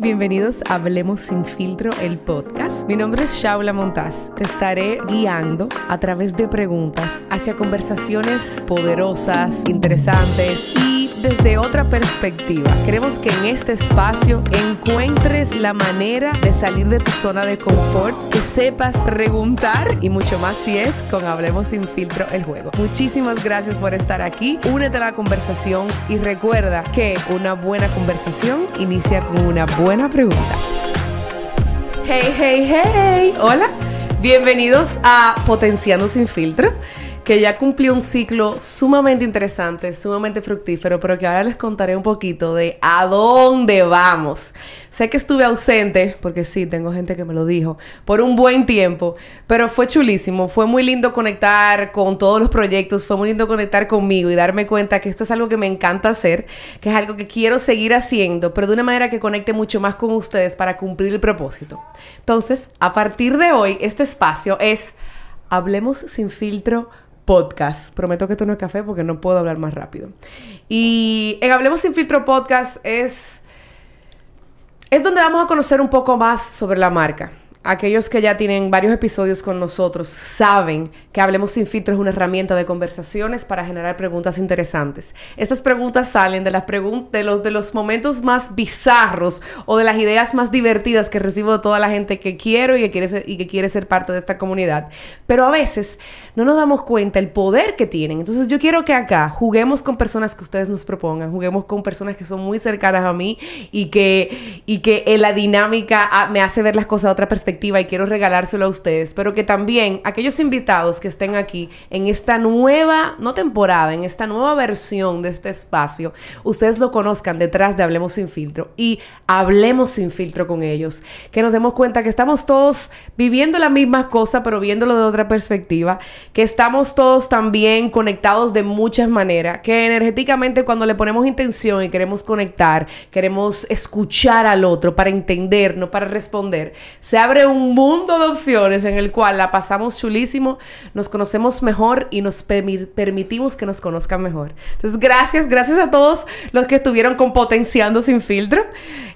Bienvenidos a Hablemos sin filtro, el podcast. Mi nombre es Shaula Montaz. Te estaré guiando a través de preguntas hacia conversaciones poderosas, interesantes desde otra perspectiva. Queremos que en este espacio encuentres la manera de salir de tu zona de confort, que sepas preguntar y mucho más si es con Hablemos sin filtro el juego. Muchísimas gracias por estar aquí. Únete a la conversación y recuerda que una buena conversación inicia con una buena pregunta. Hey, hey, hey. Hola. Bienvenidos a Potenciando sin filtro que ya cumplió un ciclo sumamente interesante, sumamente fructífero, pero que ahora les contaré un poquito de a dónde vamos. Sé que estuve ausente, porque sí, tengo gente que me lo dijo, por un buen tiempo, pero fue chulísimo, fue muy lindo conectar con todos los proyectos, fue muy lindo conectar conmigo y darme cuenta que esto es algo que me encanta hacer, que es algo que quiero seguir haciendo, pero de una manera que conecte mucho más con ustedes para cumplir el propósito. Entonces, a partir de hoy, este espacio es Hablemos sin filtro podcast. Prometo que esto no es café porque no puedo hablar más rápido. Y en Hablemos sin filtro podcast es es donde vamos a conocer un poco más sobre la marca aquellos que ya tienen varios episodios con nosotros saben que Hablemos sin filtro es una herramienta de conversaciones para generar preguntas interesantes. Estas preguntas salen de las de los de los momentos más bizarros o de las ideas más divertidas que recibo de toda la gente que quiero y que quiere ser, y que quiere ser parte de esta comunidad. Pero a veces no nos damos cuenta el poder que tienen. Entonces yo quiero que acá juguemos con personas que ustedes nos propongan, juguemos con personas que son muy cercanas a mí y que y que en la dinámica ah, me hace ver las cosas de otra perspectiva y quiero regalárselo a ustedes, pero que también aquellos invitados que estén aquí en esta nueva, no temporada, en esta nueva versión de este espacio, ustedes lo conozcan detrás de Hablemos sin filtro y hablemos sin filtro con ellos, que nos demos cuenta que estamos todos viviendo la misma cosa, pero viéndolo de otra perspectiva, que estamos todos también conectados de muchas maneras, que energéticamente cuando le ponemos intención y queremos conectar, queremos escuchar al otro para entender, no para responder, se abre un mundo de opciones en el cual la pasamos chulísimo, nos conocemos mejor y nos permitimos que nos conozcan mejor. Entonces, gracias, gracias a todos los que estuvieron con Potenciando sin filtro.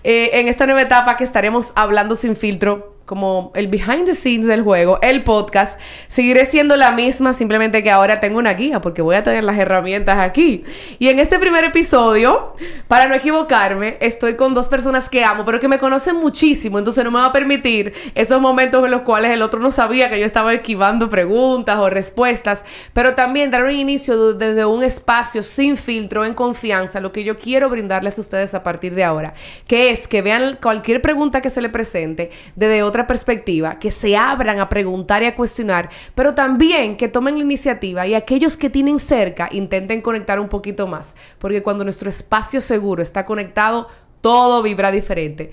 Eh, en esta nueva etapa que estaremos hablando sin filtro como el behind the scenes del juego, el podcast, seguiré siendo la misma, simplemente que ahora tengo una guía porque voy a tener las herramientas aquí. Y en este primer episodio, para no equivocarme, estoy con dos personas que amo, pero que me conocen muchísimo, entonces no me va a permitir esos momentos en los cuales el otro no sabía que yo estaba esquivando preguntas o respuestas, pero también dar un inicio desde un espacio sin filtro, en confianza, lo que yo quiero brindarles a ustedes a partir de ahora, que es que vean cualquier pregunta que se le presente desde otro otra perspectiva, que se abran a preguntar y a cuestionar, pero también que tomen la iniciativa y aquellos que tienen cerca intenten conectar un poquito más, porque cuando nuestro espacio seguro está conectado, todo vibra diferente.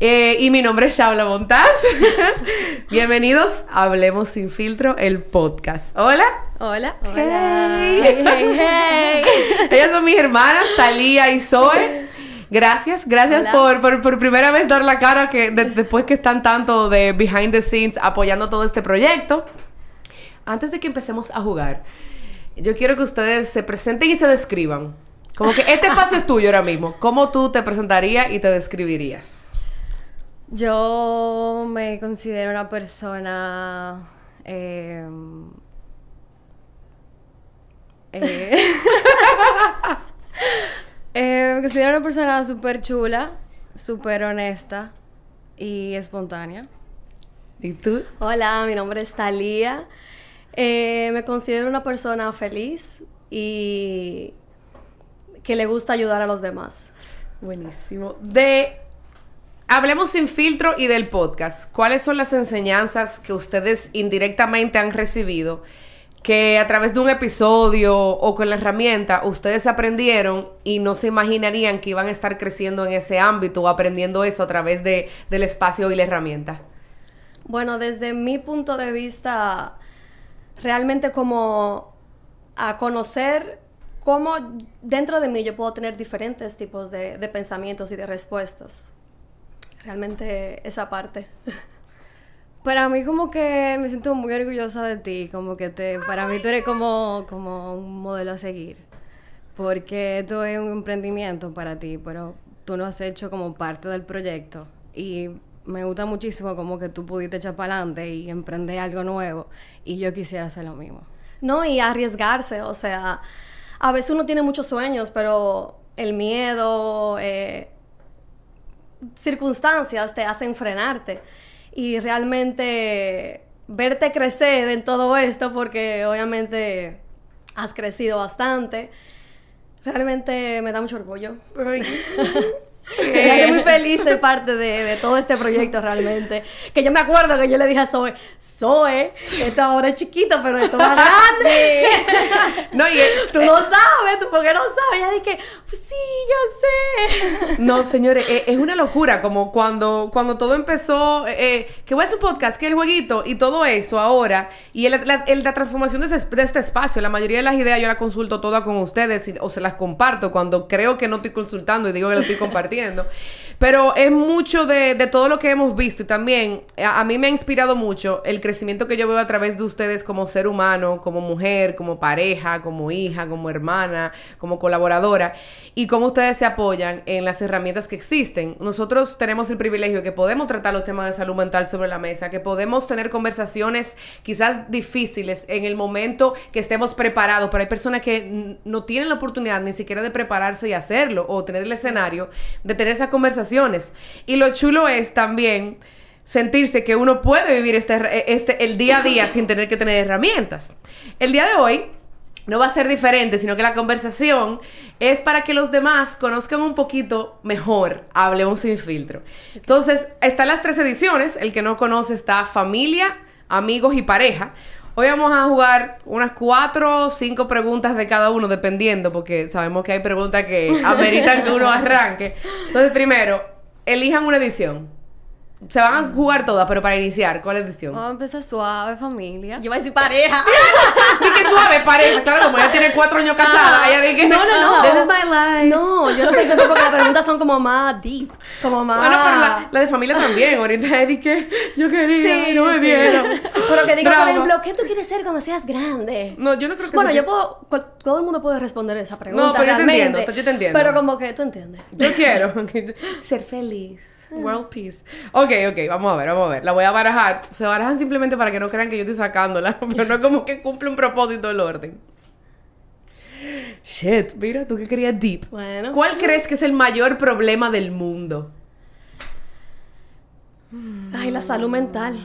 Eh, y mi nombre es Shaula Montaz. Bienvenidos a Hablemos sin filtro, el podcast. Hola. Hola. Hola. Hey, hey, hey. Ellas son mis hermanas, Talía y Zoe. Gracias, gracias por, por, primera vez dar la cara que después que están tanto de behind the scenes apoyando todo este proyecto. Antes de que empecemos a jugar, yo quiero que ustedes se presenten y se describan. Como que este espacio es tuyo ahora mismo. ¿Cómo tú te presentarías y te describirías? Yo me considero una persona... Eh, eh, Eh, me considero una persona súper chula, súper honesta y espontánea. ¿Y tú? Hola, mi nombre es Talía. Eh, me considero una persona feliz y que le gusta ayudar a los demás. Buenísimo. De Hablemos sin filtro y del podcast. ¿Cuáles son las enseñanzas que ustedes indirectamente han recibido que a través de un episodio o con la herramienta ustedes aprendieron y no se imaginarían que iban a estar creciendo en ese ámbito o aprendiendo eso a través de, del espacio y la herramienta? Bueno, desde mi punto de vista, realmente como a conocer cómo dentro de mí yo puedo tener diferentes tipos de, de pensamientos y de respuestas. Realmente esa parte. Para mí como que me siento muy orgullosa de ti, como que te, para mí tú eres como, como un modelo a seguir, porque esto es un emprendimiento para ti, pero tú lo has hecho como parte del proyecto y me gusta muchísimo como que tú pudiste echar para adelante y emprender algo nuevo y yo quisiera hacer lo mismo. No, y arriesgarse, o sea, a veces uno tiene muchos sueños, pero el miedo, eh, circunstancias te hacen frenarte y realmente verte crecer en todo esto, porque obviamente has crecido bastante, realmente me da mucho orgullo. Me hace muy feliz ser parte de, de, todo este proyecto realmente. Que yo me acuerdo que yo le dije a Zoe, Zoe, esto ahora es chiquito, pero esto va grande. no, y tú no sabes, tú porque no sabes. Ya dije, pues sí, yo sé. No, señores, es, es una locura. Como cuando, cuando todo empezó, eh, que voy a hacer un podcast, que el jueguito y todo eso ahora. Y el, la, el, la, transformación de, ese, de, este espacio. La mayoría de las ideas yo las consulto todas con ustedes y, o se las comparto cuando creo que no estoy consultando y digo que lo estoy compartiendo. Pero es mucho de, todo lo que hemos visto y también a, a, mí me ha inspirado mucho el crecimiento que yo veo a través de ustedes como ser humano, como mujer, como pareja, como hija, como hermana, como colaboradora y cómo ustedes se apoyan en las herramientas que existen. Nosotros tenemos el privilegio de que podemos tratar los temas de salud mental sobre la mesa, que podemos tener conversaciones quizás difíciles en el momento que estemos preparados, pero hay personas que no tienen la oportunidad ni siquiera de prepararse y hacerlo o tener el escenario de tener esas conversaciones. Y lo chulo es también sentirse que uno puede vivir este, este, el día a día sin tener que tener herramientas. El día de hoy no va a ser diferente, sino que la conversación es para que los demás conozcan un poquito mejor Hablemos sin filtro. Entonces, están las tres ediciones. El que no conoce está familia, amigos y pareja. Hoy vamos a jugar unas cuatro o cinco preguntas de cada uno, dependiendo, porque sabemos que hay preguntas que ameritan que uno arranque. Entonces, primero, elijan una edición. Se van a jugar todas, pero para iniciar, ¿cuál edición? Vamos a empezar suave, familia. Yo voy a decir pareja. Dije suave, pareja. Claro, como ella tiene cuatro años casada, ella dije... No, no, no. This is my life. No, yo lo pensé fue porque las preguntas son como más deep. Como más... Bueno, pero la, la de familia también. Ahorita dije, yo quería sí, no me sí. vieron. Pero que diga, Drama. por ejemplo, ¿qué tú quieres ser cuando seas grande? No, yo no creo que... Bueno, yo puedo... Todo el mundo puede responder esa pregunta, No, pero realmente, yo te entiendo. Yo te entiendo. Pero como que tú entiendes. Yo quiero ser feliz. World Peace. Ok, ok, vamos a ver, vamos a ver. La voy a barajar. Se barajan simplemente para que no crean que yo estoy sacándola, pero no es como que cumple un propósito el orden. Shit, mira, tú que querías deep. Bueno. ¿Cuál crees que es el mayor problema del mundo? Ay, la salud mental.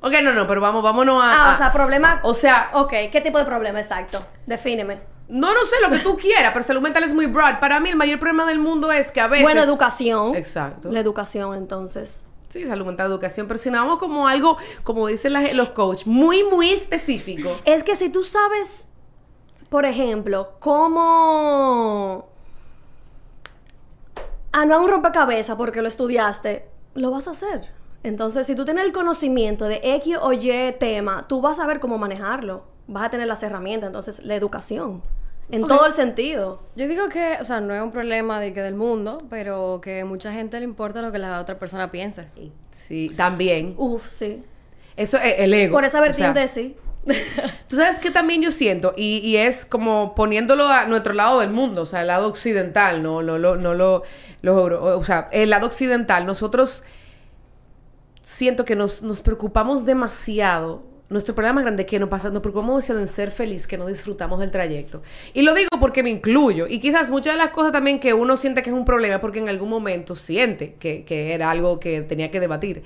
Ok, no, no, pero vamos, vámonos a. Ah, o sea, problema. O sea. Ok, ¿qué tipo de problema exacto? Defíneme. No, no sé lo que tú quieras, pero salud mental es muy broad. Para mí, el mayor problema del mundo es que a veces. Bueno, educación. Exacto. La educación, entonces. Sí, salud mental, educación. Pero si no vamos como algo, como dicen las, los coaches, muy, muy específico. Es que si tú sabes, por ejemplo, cómo. No un rompecabezas porque lo estudiaste, lo vas a hacer. Entonces, si tú tienes el conocimiento de X o Y tema, tú vas a ver cómo manejarlo. Vas a tener las herramientas. Entonces, la educación. En okay. todo el sentido. Yo digo que, o sea, no es un problema de que del mundo, pero que a mucha gente le importa lo que la otra persona piense. Sí, también. Uf, sí. Eso es el ego. Por esa vertiente, o sea, sí. Tú sabes que también yo siento, y, y, es como poniéndolo a nuestro lado del mundo, o sea, el lado occidental, no, lo, lo, no lo, lo, o sea, el lado occidental, nosotros siento que nos, nos preocupamos demasiado nuestro problema más grande es que nos pasa, nos preocupamos demasiado en ser feliz, que no disfrutamos del trayecto. Y lo digo porque me incluyo. Y quizás muchas de las cosas también que uno siente que es un problema, porque en algún momento siente que, que era algo que tenía que debatir.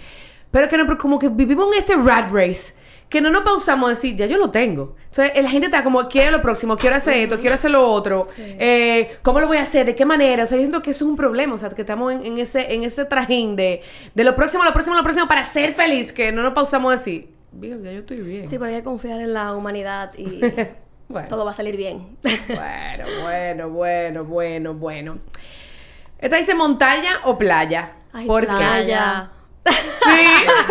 Pero que no, como que vivimos en ese rat race, que no nos pausamos a decir, ya yo lo tengo. Entonces, la gente está como, quiero lo próximo, quiero hacer esto, quiero hacer lo otro. Sí. Eh, ¿Cómo lo voy a hacer? ¿De qué manera? O sea, yo siento que eso es un problema. O sea, que estamos en, en ese, en ese trajín de, de lo próximo, lo próximo, lo próximo, para ser feliz, que no nos pausamos a decir, Ya yo estoy bien. Sí, pero hay que confiar en la humanidad y bueno. todo va a salir bien. bueno, bueno, bueno, bueno, bueno. ¿Esta dice montaña o playa? Ay, ¿Por playa. Qué? Sí,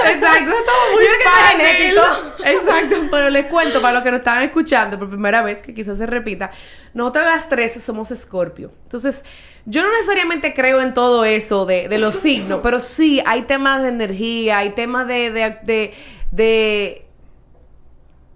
exacto, estamos muy fácil. Exacto, pero les cuento para los que nos estaban escuchando por primera vez, que quizás se repita, nosotras las tres somos Escorpio. Entonces, yo no necesariamente creo en todo eso de, de los signos, pero sí hay temas de energía, hay temas de, de, de de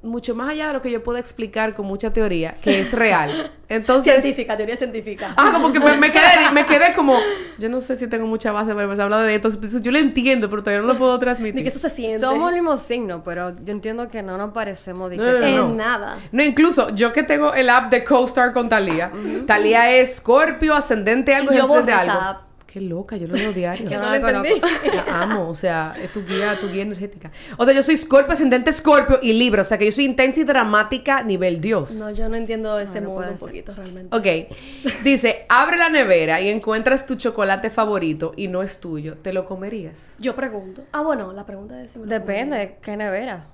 mucho más allá de lo que yo puedo explicar con mucha teoría, que es real. Entonces, Científica, teoría científica. Ah, como que me, me quedé, me quedé como, yo no sé si tengo mucha base para empezar a hablar de esto. Yo lo entiendo, pero todavía no lo puedo transmitir. Ni que eso se siente. Somos el mismo signo, pero yo entiendo que no nos parecemos No, que- no, no. En nada. No, incluso yo que tengo el app de CoStar con Talía. Talía es Scorpio, ascendente algo Y yo de esa algo. app. Qué loca, yo lo veo diario. Yo no no lo la entendí. La amo, o sea, es tu guía, tu guía energética. O sea, yo soy Scorpio, ascendente Scorpio y Libra, o sea, que yo soy intensa y dramática nivel Dios. No, yo no entiendo ese no mundo puede un poquito realmente. Ok, dice, abre la nevera y encuentras tu chocolate favorito y no es tuyo, ¿te lo comerías? Yo pregunto. Ah, bueno, la pregunta es si me lo Depende, ¿qué nevera?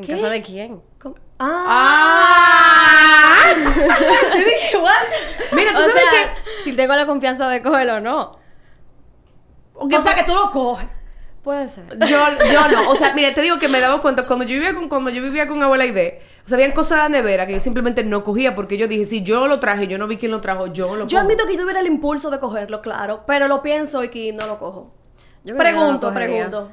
¿En ¿Qué? casa de quién? Ah. ¡Ah! Yo dije, ¿what? Mira, tú O sabes sea, si tengo la confianza de cogerlo o no. que... O sea, que tú lo coges. Puede ser. Yo, yo no, o sea, mira, te digo que me daba cuenta cuando yo vivía con cuando yo vivía con abuela Aide, o sea, habían cosas de la nevera que yo simplemente no cogía porque yo dije, si yo lo traje, yo no vi quién lo trajo, yo lo Yo cojo. admito que yo tuviera el impulso de cogerlo, claro, pero lo pienso y que no lo cojo. Yo creo que no lo Pregunto, pregunto.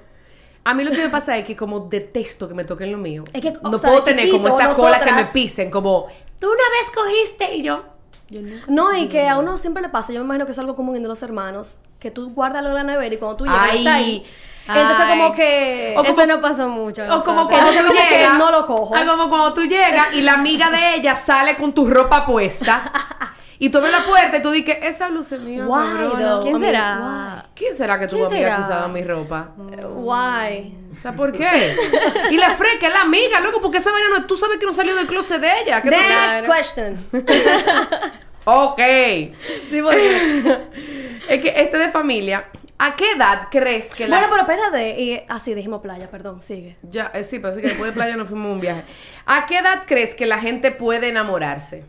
A mí lo que me pasa es que como detesto que me toquen lo mío. Es que, o no sea, puedo tener como chiquito, esa cola que me pisen, como tú una vez cogiste y yo. Yo nunca. No, y que a uno siempre le pasa, yo me imagino que es algo común entre los hermanos, que tú guardas lo en la nevera y cuando tú llegas Ay, está ahí. Entonces ay. como que... O como- Eso no pasó mucho. O como cuando tú como que llegas, no lo cojo. ah, como cuando tú llegas y la amiga de ella sale con tu ropa puesta y tú abres la puerta y tú dices, esa luz es mía. Why, cabrona". though? ¿Quién será? ¿Quién será que tu ¿Quién amiga que usaba mi ropa? Why? O sea, ¿por qué? Y la freca es la amiga, loco, porque esa vaina no, tú sabes que no salió del closet de ella. ¿Qué Next question. Ok. Sí, porque- Es que este de familia, ¿a qué edad crees que la... Bueno, pero espérate. Y así dijimos playa, perdón, sigue. Ya, eh, sí, pero sí que después de playa nos fuimos a un viaje. ¿A qué edad crees que la gente puede enamorarse?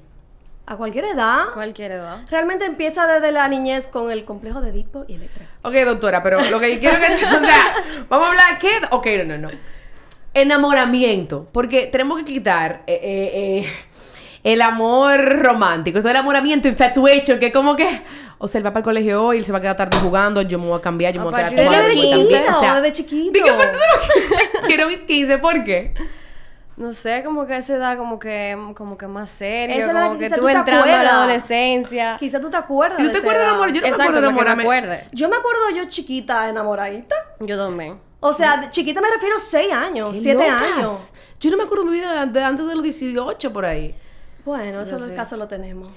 A cualquier edad. Cualquier edad. Realmente empieza desde la niñez con el complejo de Edipo y Electra. Ok, doctora, pero lo que yo quiero que... O sea, vamos a hablar... ¿Qué? Ok, no, no, no. Enamoramiento. Porque tenemos que quitar eh, eh, eh, el amor romántico. Eso el enamoramiento, infatuation, que como que... O sea, él va para el colegio hoy, él se va a quedar tarde jugando, yo me voy a cambiar, yo me voy a quedar Desde 15, chiquito, o sea, desde chiquito. Dije, a partir de los 15. Quiero mis 15, ¿por qué? No sé, como que a esa edad como que, como que más serio, Esa es la como que que tú tú te entrando a la acuerdas. adolescencia. Quizá tú te acuerdas ¿Y tú de te acuerdas del edad. amor? Yo no me Exacto, acuerdo de me enamorarme. Yo me acuerdo yo chiquita enamoradita. Yo también. O sea, de chiquita me refiero a 6 años, ¡Qué 7 locas! años. Yo no me acuerdo de mi vida de antes de los 18 por ahí. Bueno, eso Yo en el caso lo tenemos.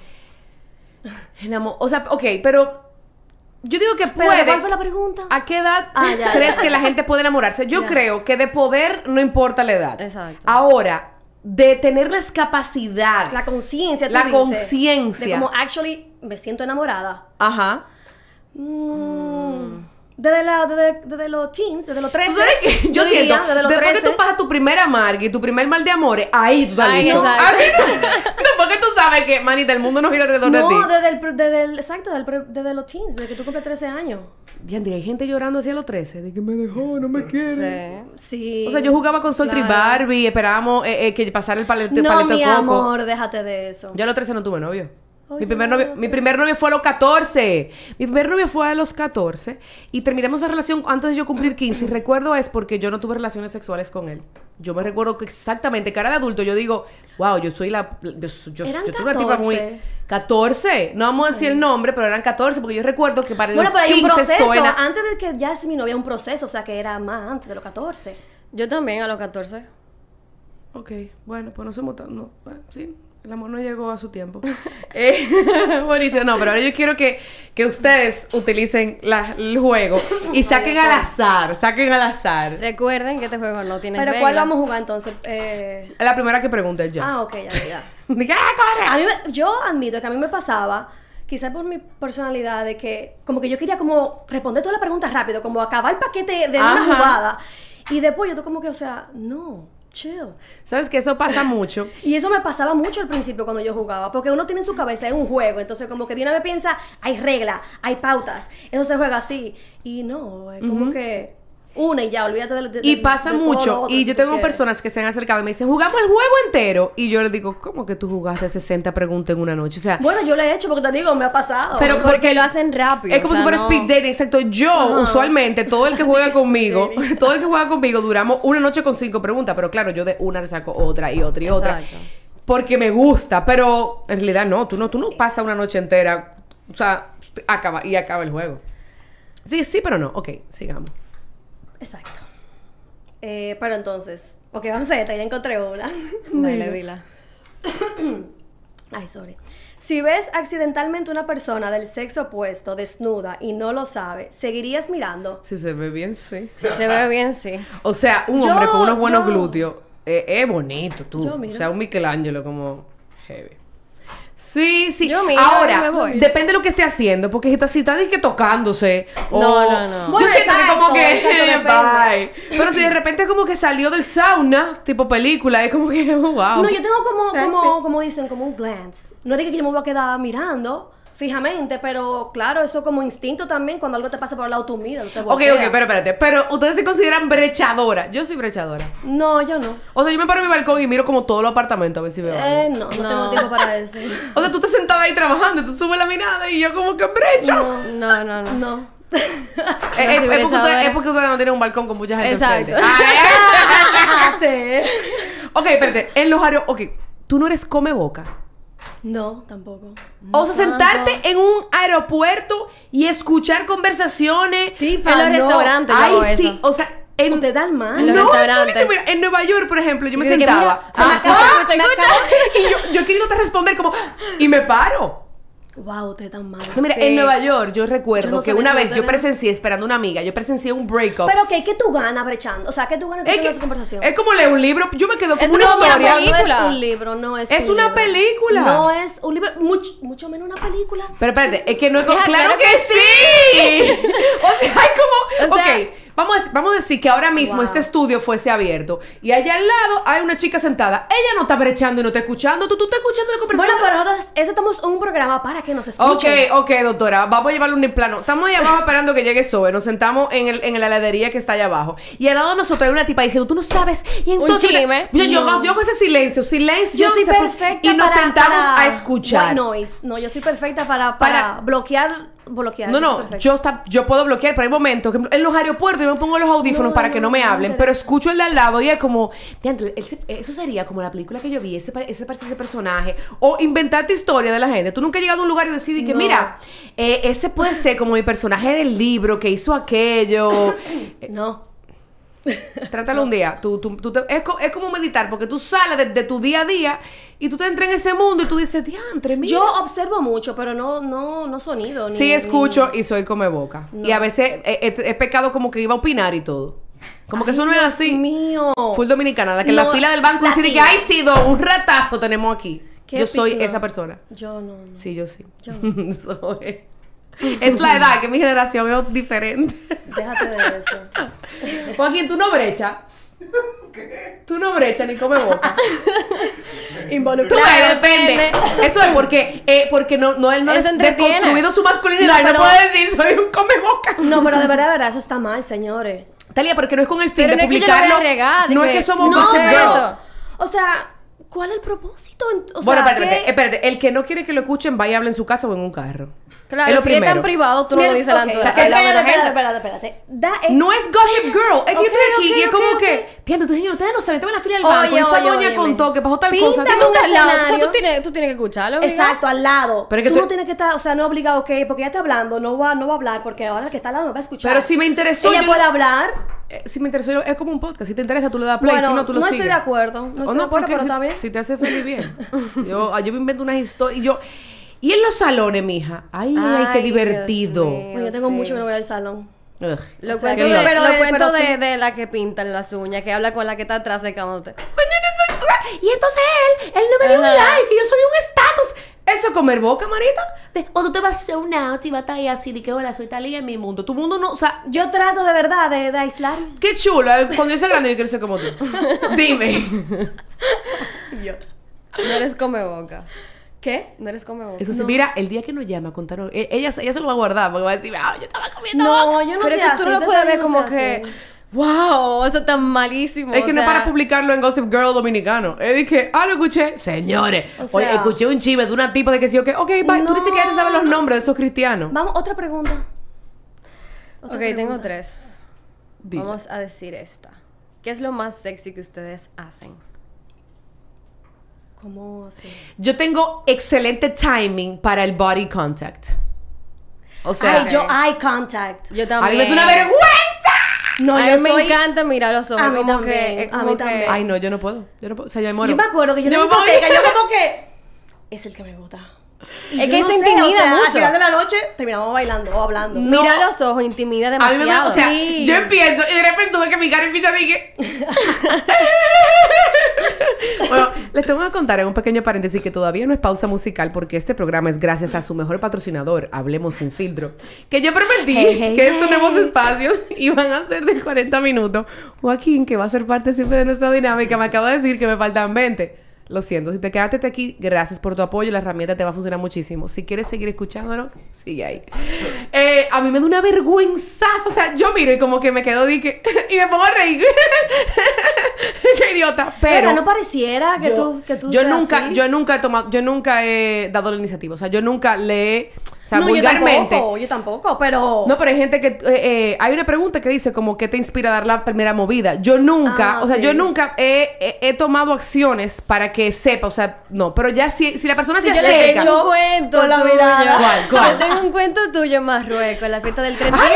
Enamo- o sea, ok, pero yo digo que puede. ¿A qué edad Ah, ya, crees ya. que la gente puede enamorarse? Yo Ya. creo que de poder no importa la edad. Exacto. Ahora, de tener las capacidades. La conciencia, La conciencia. De como, actually, me siento enamorada. Ajá. Mm. Desde, la, desde, desde los teens, desde los 13. ¿Tú sabes qué? Yo, diría, siento, desde los después 13. que tú pasas tu primer amargue y tu primer mal de amores, ahí tú estás Ahí, listo. exacto. Ahí- Después que tú sabes que, manita, el mundo no gira alrededor de ti. No, desde el, desde el, exacto, desde, el desde los teens, desde que tú cumples 13 años. Diandre, hay gente llorando hacia los 13, de que me dejó, no me quiere. Sí. Sí. O sea, yo jugaba con Soltri claro. Barbie, esperábamos eh, eh, que pasara el palete, No, palito mi coco. amor, déjate de eso. Yo a los 13 no tuve novio. Mi, primer novio mi primer novio fue a los 14. Mi primer novio fue a los 14. Y terminamos la relación antes de yo cumplir 15. Y recuerdo es porque yo no tuve relaciones sexuales con él. Yo me recuerdo que exactamente, cara de adulto, yo digo, wow, yo soy la. Yo, yo, Eran yo tuve una tipa muy. 14. 14. No vamos a decir el nombre, pero eran 14. Porque yo recuerdo que para Bueno, los pero hay un 15 proceso. suena. Antes de que ya es mi novia, un proceso. O sea, que era más antes de los 14. Yo también a los 14. Ok, bueno, pues no somos tan. No, bueno, sí, el amor no llegó a su tiempo. Eh, buenísimo, no, pero ahora yo quiero que, que ustedes utilicen la- el juego y saquen al azar, saquen al azar. Recuerden que este juego no tiene Pero. ¿cuál vamos a jugar entonces? Eh... La primera que pregunte ya. Ah, ok, ya, ya, ya. Diga, ¡ah, corre! A mí me- yo admito que a mí me pasaba, quizás por mi personalidad, de que como que yo quería como responder todas las preguntas rápido, como acabar el paquete de una jugada. Y después yo tú como que, o sea, no, chill. Sabes que eso pasa mucho. Y eso me pasaba mucho al principio cuando yo jugaba, porque uno tiene en su cabeza, es un juego, entonces como que de una vez piensa, hay reglas, hay pautas, eso se juega así. Y no, es como que Una y ya, olvídate de, de- Y pasa de mucho. Y yo tengo quieres. personas que se han acercado y me dicen, jugamos el juego entero. Y yo les digo, ¿cómo que tú jugaste 60 preguntas en una noche? O sea, Bueno, yo lo he hecho porque te digo, me ha pasado. Pero- Porque lo hacen rápido. es como o si fuera no- speed dating, exacto. Yo, usualmente, todo el que juega conmigo, todo el que juega conmigo, duramos una noche con cinco preguntas. Pero claro, yo de una le saco otra y otra y otra. Exacto. Porque me gusta. Pero en realidad no, tú no, tú no pasas una noche entera. O sea, acaba y acaba el juego. Sí, sí, pero no. Ok, sigamos. Exacto. Eh, pero entonces, ok, vamos a ver, ya encontré una. Dale, dila. Ay, sorry. Si ves accidentalmente una persona del sexo opuesto desnuda y no lo sabe, ¿seguirías mirando? Si se ve bien, sí. Se ve bien, sí. O sea, un Yo- hombre con unos buenos yo- glúteos eh, es bonito, tú. Yo o sea, un Michelangelo como heavy. Sí, sí. Yo miro Ahora, me voy. depende de lo que esté haciendo, porque si está, si está disque tocándose. o- No, no, no. Yo Bueno, siento que como exacto, que exacto, bye. Pero si de repente como que salió del sauna, tipo película, es como que wow. No, yo tengo como, como, como dicen, como un glance. No digo que yo me voy a quedar mirando fijamente, pero claro, eso como instinto también, cuando algo te pasa por el lado, tú miras, tú te Ok, volteas. ok, pero espérate. Pero ustedes se consideran brechadora. Yo soy brechadora. No, yo no. O sea, yo me paro en mi balcón y miro como todo el apartamento a ver si veo algo. Eh, no, no, tengo tiempo para eso. O sea, tú estás sentada ahí trabajando tú subes la mirada y yo como que brecho. No, No, no, no. no. Eh, No eh, soy es, porque ustedes, es porque ustedes no tienen un balcón con mucha gente Exacto. enfrente. Ay, ay. sí. ok, espérate. En los aeropuertos... Ok, tú no eres come boca. No, tampoco. O sea, sentarte en un aeropuerto y escuchar conversaciones. Tipa, En los no. restaurantes yo Ay, hago sí. eso. O sea, en... Te dan mal. En los no, restaurantes. chulísimo. Mira, en Nueva York, por ejemplo, yo me Y de que, sentaba. mira, Ah, escucha, ah, escucha. Y yo, yo queriéndote responder como... Y me paro. Wow, te dan mal. No, mira, Sí. en Nueva York yo recuerdo Yo no que una vez yo presencié esperando una amiga, yo presencié un breakup. Pero que, ¿qué tú ganas brechando? O sea, ¿qué tú ganas es, que- esa conversación? es como leer un libro, yo me quedo con Es una historia. película. No es un libro, no es Es un una libro. película. No es un libro, mucho, mucho menos una película. Pero espérate, es que no es como... ¡Claro, claro que, sí! o sea, hay como... O sea- ok, vamos a, vamos a decir que ahora mismo Wow. este estudio fuese abierto y allá al lado hay una chica sentada. Ella no está brechando y no está escuchando. Tú, tú estás escuchando la Bueno, conversación. pero nosotros eso estamos un programa para que nos Ok, escuchen. ok, doctora, vamos a llevarlo un plano. Estamos ahí abajo esperando que llegue Zoe. Nos sentamos en, el, en la heladería que está allá abajo. Y al lado de nosotros hay una tipa diciendo, tú no sabes. Y entonces. chisme. Yo, yo, No. yo ese silencio, silencio. Yo soy perfecta Y nos para, sentamos para a escuchar. white noise. No, yo soy perfecta para, para, Para- bloquear, bloquear. No, no, yo, está- yo puedo bloquear, pero hay momentos que en los aeropuertos yo me pongo los audífonos No, para que no no, me hablen, pero escucho el de al lado y es como, "Diantre, él se- eso sería como la película que yo vi, ese, ese ese personaje, o inventarte historia de la gente. Tú nunca has llegado a un lugar y decidir que, mira, eh, ese puede ser como mi personaje en el libro que hizo aquello. No. Trátalo un día. Tú, tú- tú te- es, es como meditar, porque tú sales de, de tu día a día y tú te entras en ese mundo y tú dices, diantre, mira. Yo observo mucho, pero no, no, no sonido. Ni, Sí, escucho ni- y soy come boca. No. Y a veces he pecado como que iba a opinar y todo. Como que eso no es así. mío. Full dominicana, la que en la No, fila del banco decide que hay sido un ratazo tenemos aquí. Yo soy pico. esa persona. Yo no. no. Sí, yo sí. Yo Soy. Es la edad que mi generación es diferente. Déjate de eso. Joaquín, tú no brechas. Tú no brechas ni come boca. Tú Involucrado. depende. Eso es porque, eh, porque no, no, él no Eso ha entretiene. desconstruido su masculinidad. No, y no pero- puede decir, soy un come boca. No, pero de verdad, de verdad, eso está mal, señores. Talia, porque no es con el fin Pero de no es que yo lo voy a publicarlo. regar, no es que somos no. O sea, ¿cuál es el propósito? O bueno, sea, espérate, ¿qué- espérate, espérate. El que no quiere que lo escuchen, vaya y hable en su casa o en un carro. Claro, es lo si es primero. tan privado, tú no Mira, lo dices delante de espérate, al lado de espérate, espérate, espérate. Ex- No es Gossip Girl. Es que yo estoy aquí y es como que. Tiendo, tú señor, ustedes no saben, estaba en la fila del Oye, banco. y esa doña contó que pasó tal Pinta cosa. como- Tú estás al lado, o sea, tú tienes, tú tienes que escucharlo. Exacto, al lado. Pero es que tú tú- no tienes que estar, o sea, no obligado, ok, porque ya está hablando, no va, no va a hablar, porque ahora que está al lado me va a escuchar. Pero si me interesó, Ella puede hablar. Eh, si me interesó, es como un podcast. Si te interesa, tú le das play. bueno, si no, tú lo no sigues. estoy de acuerdo. No O estoy de no, acuerdo, porque pero si, está bien. si te hace feliz bien. Yo, ah, yo me invento unas historias. Y yo. Y en los salones, mija. Ay, ay, qué divertido. Mío. Bueno, yo tengo sí. mucho que no voy al salón. Ugh, Lo O sea, cuento, de, pero- lo pero cuento sí. de, de la que pintan las uñas, que habla con la que está atrás secándote. Y entonces él, él no me dio un Ajá. like, y yo soy un estatus. Eso es comer boca, marita. De- o tú te vas a un out y vas a estar ahí así de que hola, soy Talía en mi mundo. Tu mundo no, o sea, Yo trato de verdad de, de aislarme. qué chulo. eh, Cuando yo sea grande, yo quiero ser como tú. Dime. Yo. No eres come boca. ¿Qué? No eres come boca. Sí, mira, el día que nos llama a contar, eh, ella, ella se lo va a guardar porque va a decir, ah, yo estaba comiendo. No, yo no Pero sé que tú no lo puedes ver como que. Wow, eso está malísimo. Es que o no es sea, para publicarlo en Gossip Girl dominicano. Es que, ah, lo escuché. Señores, O oye, sea- escuché un chive de una tipa de que sí, ok, ok, bye. Tú ni No. siquiera te sabes los nombres de esos cristianos. Vamos, otra pregunta. Otra Ok, tengo tres. Dile. Vamos a decir esta. ¿Qué es lo más sexy que ustedes hacen? ¿Cómo así? Yo tengo excelente timing para el body contact. O sea, Ay, yo eye contact. Yo a también. mí me da una vergüenza. No, a yo mí me soy- encanta mirar los ojos. A mí como también, que, a como mí que- también. Ay, no, yo no puedo. Yo no puedo. O sea, yo me muero. Yo me acuerdo que yo en la me voy. discoteca, yo como que... Es el que me gusta. Y Es que no eso sé, intimida o sea, mucho. Al final de la noche terminamos bailando o hablando. Mira No. los ojos, intimida A mí demasiado. me da, o sea, Sí. yo empiezo y de repente veo que mi cara empieza a decir Bueno, les tengo que contar en un pequeño paréntesis que todavía no es pausa musical porque este programa es gracias a su mejor patrocinador, Hablemos Sin Filtro, que yo prometí Hey, hey, que estos hey. nuevos espacios iban a ser de 40 minutos. Joaquín, que va a ser parte siempre de nuestra dinámica, me acaba de decir que me faltan 20. Lo siento, si te quedaste aquí, gracias por tu apoyo. La herramienta te va a funcionar muchísimo. Si quieres seguir escuchándolo, sigue ahí. Eh, a mí me da una vergüenza. O sea, yo miro y como que me quedo di que- y me pongo a reír. Qué idiota. Pero Pero no pareciera que yo, tú, que tú yo seas nunca, así. yo nunca he tomado, yo nunca he dado la iniciativa. O sea, yo nunca le he, sea, no, yo vulgarmente. tampoco, yo tampoco, pero... No, pero hay gente que... eh, eh, hay una pregunta que dice como ¿qué te inspira a dar la primera movida? Yo nunca, Ah, o sea, sí. yo nunca he, he- he tomado acciones para que sepa, o sea, no, pero ya si, si la persona Si se yo le acerca... echo- un cuento con la tuyo. mirada. ¿Cuál, cuál? Yo tengo un cuento tuyo en Marruecos, la fiesta del 31.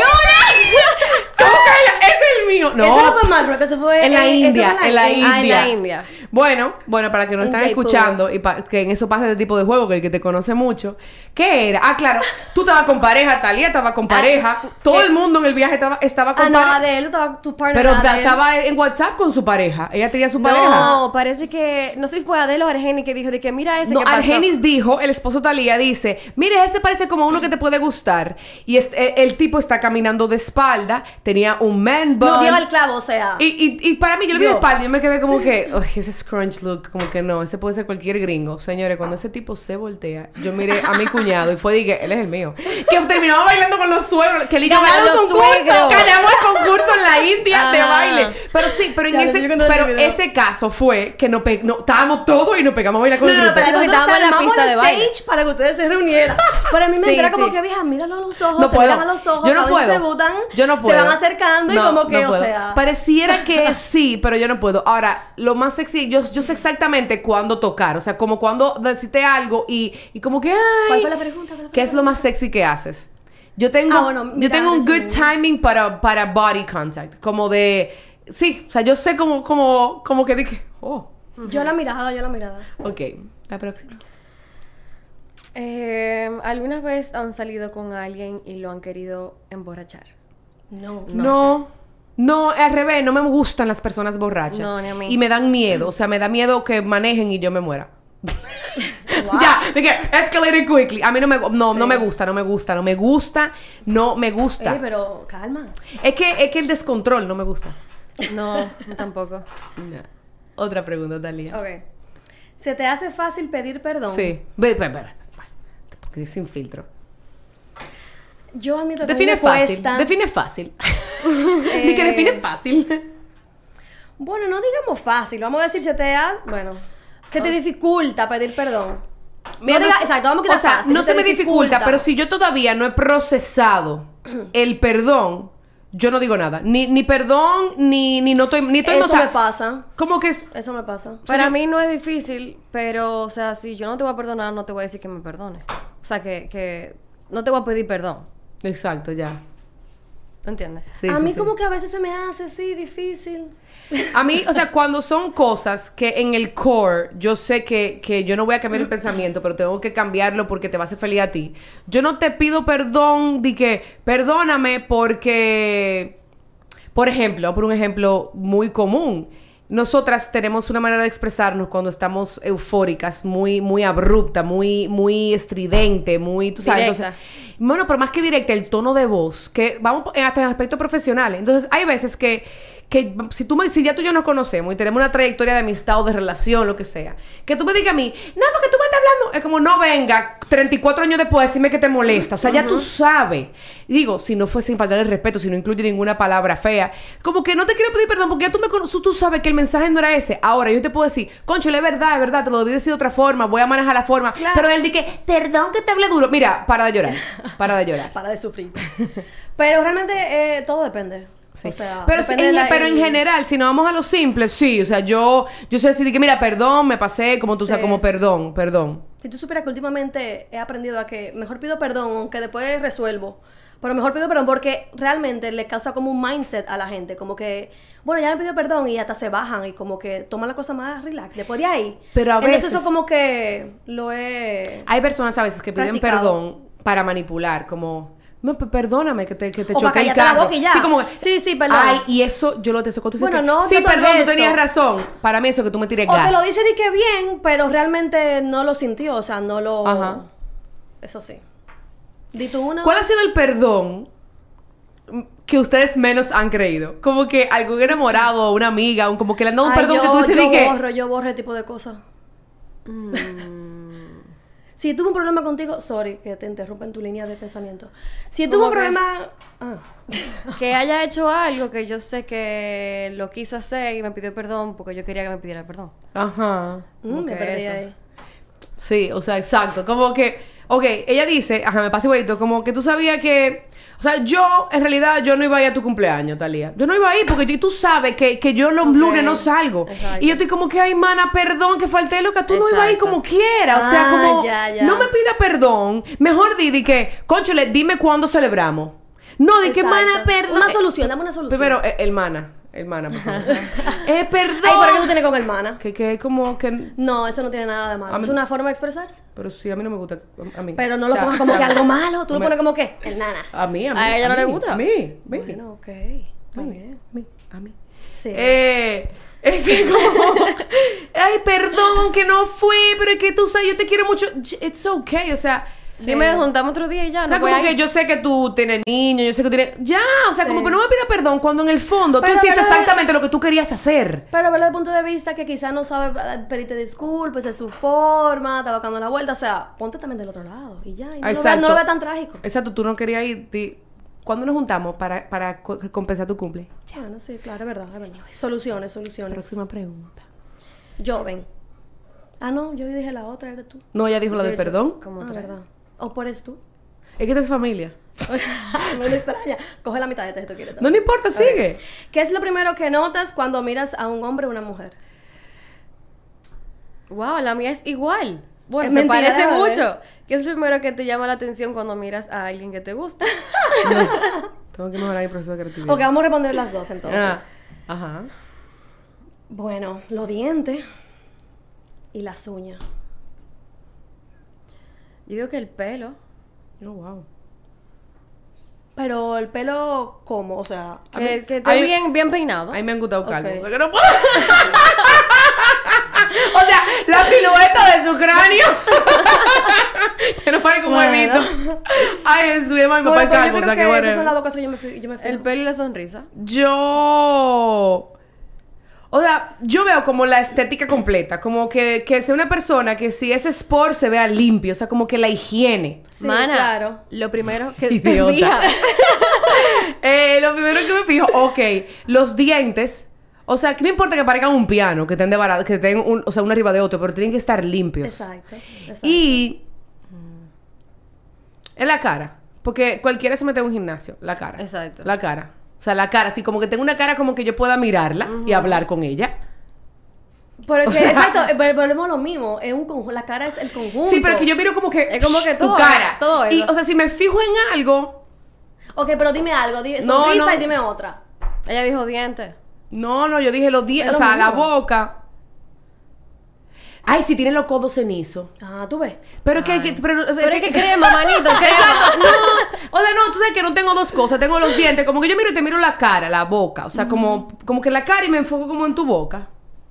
¿Cómo que es el mío? No, Eso no fue en Marruecos, eso fue... en la eh, India, en la Ah, en India. la India. Bueno, bueno, para que nos están escuchando y que en eso pasa este tipo de juego, que el que te conoce mucho, ¿qué era? Ah, claro, tú estabas con pareja, Talía estaba con pareja, todo el mundo en el viaje estaba, estaba con Ah, no, pareja. Adele, estaba tu partner Pero Adele. estaba en WhatsApp con su pareja. Ella tenía su pareja. No, parece que, no sé si fue Adele o Argeni que dijo de que mira ese No, que pasó. Argenis dijo, el esposo Talía dice, mire, ese parece como uno que te puede gustar. Y este- el tipo está caminando de espalda, tenía un man bun. No dio al clavo, o sea... y, y, y para mí, yo lo vi de espalda y yo me quedé como que, "Ay, ese scrunch look, como que no, ese puede ser cualquier gringo. Señores, cuando ese tipo se voltea, yo miré a mi cuñado y fue, dije, él es el mío. Que terminaba bailando con los suegros, que le Ganaron los concurso. suegros. Ganamos el concurso en la India de baile. Pero sí, pero en Ya, ese, pero ese caso fue que no, pe- no estábamos todos y nos pegamos a bailar con No, el no, no, grupo. pero estábamos en la pista de baile. stage para que ustedes se reunieran. Pero a mí me Sí, entera como sí. que, vieja, míralo a los ojos, No se puedo. miran a los ojos, Yo no puedo. se gustan, Yo no puedo. se van acercando y como no que, o sea... Pareciera que sí, pero yo no puedo. Ahora, lo más sexy, yo, yo sé exactamente cuándo tocar. O sea, como cuando decirte algo y, y como que, ay. ¿Cuál fue la pregunta? ¿Cuál fue ¿Qué la es lo más sexy que haces? Yo tengo, Ah, bueno, yo tengo un good timing para, para body contact. Como de. Sí, o sea, yo sé como, como, como que dije, oh, Yo la mirada, yo la mirada. ok, la próxima. Eh, ¿Alguna vez han salido con alguien y lo han querido emborrachar? No. No. No, al revés, no me gustan las personas borrachas. No, ni a mí. Y me dan miedo, o sea, me da miedo que manejen y yo me muera. Wow. Ya, de que escalated quickly. A mí no me no, no me gusta, no me gusta, no me gusta, no me gusta. Pero calma. Es que es que el descontrol no me gusta. No, tampoco. Otra pregunta, Talía. Ok. ¿Se te hace fácil pedir perdón? Sí. Ve, ve. Porque es sin filtro. Yo admito que Define me fácil. cuesta. Define fácil. Di que Eh, define fácil. Bueno, no digamos fácil. Vamos a decir, se te ha... Bueno, se te dificulta pedir perdón. Mira, no diga- exacto, vamos a quitar O sea, fácil, no se me dificulta, dificulta. pero si yo todavía no he procesado el perdón, yo no digo nada. Ni, ni perdón, ni, ni no estoy, ni estoy, Eso o sea, me pasa. Como que es, Eso me pasa. Para mí no es difícil, pero, o sea, si yo no te voy a perdonar, no te voy a decir que me perdone. O sea, que, que no te voy a pedir perdón. Exacto, ya. ¿Entiendes? Sí, a sí, mí sí. como que a veces se me hace así difícil. A mí, o sea, cuando son cosas que en el core yo sé que, que yo no voy a cambiar el pensamiento, pero tengo que cambiarlo porque te va a hacer feliz a ti. Yo no te pido perdón de que, perdóname porque, por ejemplo, por un ejemplo muy común. Nosotras tenemos una manera de expresarnos cuando estamos eufóricas, muy, muy abrupta, muy, muy estridente, muy, tú sabes. Directa. Entonces, bueno, pero más que directa, el tono de voz, que vamos hasta en aspectos profesionales. Entonces, hay veces que, que si tú me, si ya tú y yo nos conocemos y tenemos una trayectoria de amistad o de relación, lo que sea, que tú me digas a mí, no, porque tú me estás está hablando? Es como, no venga, 34 años después, decime que te molesta. O sea, ya tú sabes. Digo, si no fue sin faltar el respeto, si no incluye ninguna palabra fea, como que no te quiero pedir perdón porque ya tú me conoces, tú sabes que el mensaje no era ese. Ahora, yo te puedo decir, concho, es verdad, es verdad, te lo debí decir de otra forma, voy a manejar la forma. Claro. Pero él dice, perdón que te hable duro. Mira, para de llorar, para de llorar. Para de sufrir. pero realmente eh, todo depende. Sí. O sea, pero, en, la- pero en general, si no vamos a lo simple, sí. O sea, yo, yo sé decir que, mira, perdón, me pasé, como tú Sí. sabes, como perdón, perdón. Si tú supieras que últimamente he aprendido a que mejor pido perdón, aunque después resuelvo. Pero mejor pido perdón porque realmente le causa como un mindset a la gente. Como que, bueno, ya me pidió perdón y hasta se bajan y como que toman la cosa más relax. Después de ahí. Pero a Entonces veces- eso como que lo he... Hay personas a veces que piden Practicado. perdón para manipular, como, no, perdóname que te, que te O el la carro. boca y ya. Sí, como, Sí, sí, perdón. Ay, y eso yo lo te cuando tú dices Bueno, no Sí, perdón, tú tenías razón. Para mí eso que tú me tires O gas. te lo dice de que bien, pero realmente no lo sintió. O sea, no lo... Ajá. Eso sí. Di tú una. ¿Cuál ha sido el perdón que ustedes menos han creído? Como que algún enamorado, una amiga, un, como que le han dado un Ay, perdón yo, que tú dices yo de que... borro, yo borro ese tipo de cosas. Si tuve un problema contigo, sorry que te interrumpa en tu línea de pensamiento. Si tuve ¿Cómo un que? problema, ah, Que haya hecho algo que yo sé que lo quiso hacer y me pidió perdón porque yo quería que me pidiera perdón. Ajá. mm, me perdí eso. ahí. Sí, o sea, exacto. Como que, ok, ella dice, ajá, me pasa igualito, como que tú sabías que, o sea, yo, en realidad, yo no iba a ir a tu cumpleaños, Talía. Yo no iba a ir porque tú- tú sabes que, que yo los lunes no salgo. exacto. Y yo estoy como que, ay, mana, perdón, que falté loca, tú no ibas a ir como quiera. O sea, Ah, como, ya, ya. no me pida perdón. Mejor di, di que, conchole, dime cuándo celebramos. No, di que, Exacto. mana, perdón. Una Eh, solución, dame una solución. Primero, eh, hermana, hermana, por favor. eh, perdón. Ay, ¿para qué tú tienes con hermana? Que, que como que... No, eso no tiene nada de malo. Mí- Es una forma de expresarse. Pero sí, a mí no me gusta. A mí. Pero no O lo sea, pongas como o que algo malo. Tú lo pones como que, el nana. A mí, a mí. ¿A ella no le gusta? A mí, a mí. Bueno, ok. Está a mí, bien. a mí, a mí. Sí. Eh, es que como, ay, perdón que no fui, pero es que tú sabes, yo te quiero mucho. It's okay, o sea, Dime, juntamos otro día y ya. o sea, no como que ir. yo sé que tú tienes niños, yo sé que tú tienes, ya, o sea, Sí. como que no me pida perdón cuando en el fondo Pero tú hiciste exactamente lo que tú querías hacer. Pero verlo desde el punto de vista que quizás no sabe eh, pedirte disculpas, es su forma, está buscando la vuelta. O sea, ponte también del otro lado y ya. Y no, lo veas, no lo veas tan trágico. Exacto, tú no querías ir. di- ¿Cuándo nos juntamos para, para co- compensar tu cumple? Bueno, sí, claro, es verdad, es verdad. Soluciones, soluciones. Próxima pregunta. Joven. Ah, no, yo dije la otra, eres tú. No, ella dijo la Yo de he hecho perdón. Como ah, tres. verdad. ¿O por tú? Es que esta es familia. me extraña. Coge la mitad de este si tú quieres. No, no importa, sigue. ¿Qué es lo primero que notas cuando miras a un hombre o una mujer? Wow, la mía es igual. Bueno, Es se mentira, parece mucho. ¿Qué es lo primero que te llama la atención cuando miras a alguien que te gusta? Tengo que mejorar mi proceso de creatividad. Ok, vamos a responder las dos entonces. Ah, ajá. Bueno, los dientes y las uñas. Yo digo que el pelo. Oh, wow. Pero el pelo, ¿cómo? O sea, A Que, mí- que esté mí- bien, bien peinado. A mí me han gustado calvos. Ok. O sea, que no puedo. o sea, la silueta de su cráneo. que no pare como Bueno. huevito. Ay, Jesús, mi papá bueno, es pues yo calvo. O sea, que que bueno. esas son las dos cosas que yo me, yo me fijo. El pelo y la sonrisa. Yo. O sea, yo veo como la estética completa, como que, que sea una persona que si es sport se vea limpio, o sea, como que la higiene. Sí, Mana, claro. lo primero que Idiota. te. Eh, lo primero que me fijo, ok, los dientes. O sea, que no importa que parezcan un piano, que estén de barato, que estén un- o sea, uno arriba de otro, pero tienen que estar limpios. Exacto. exacto. Y en la cara, porque cualquiera se mete en un gimnasio, la cara. Exacto. La cara. O sea, la cara, así como que tengo una cara como que yo pueda mirarla y hablar con ella. Pero es o que, sea- exacto, eh, vol- volvemos a lo mismo. Es un la cara es el conjunto. Sí, pero es que yo miro como que Es como que tu todo, cara. todo y, o sea, si me fijo en algo, Ok, pero dime algo. Di, No, sonrisa no. y dime otra. Ella dijo dientes. no, no, yo dije los dientes, Es o sea, la boca. Ay, si tiene los codos cenizos. Ah, tú ves. Pero que, que- pero, Pero es que crema, manito, crema. No. O sea, no, tú sabes que no tengo dos cosas, tengo los dientes, como que yo miro y te miro la cara, la boca, o sea, como, como que la cara y me enfoco como en tu boca.